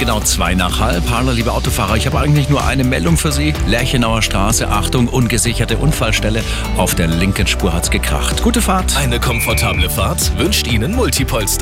genau zwei nach halb. Hallo, liebe Autofahrer, ich habe eigentlich nur eine Meldung für Sie. Lerchenauer Straße, Achtung, ungesicherte Unfallstelle. Auf der linken Spur hat's gekracht. Gute Fahrt. Eine komfortable Fahrt wünscht Ihnen Multipolster.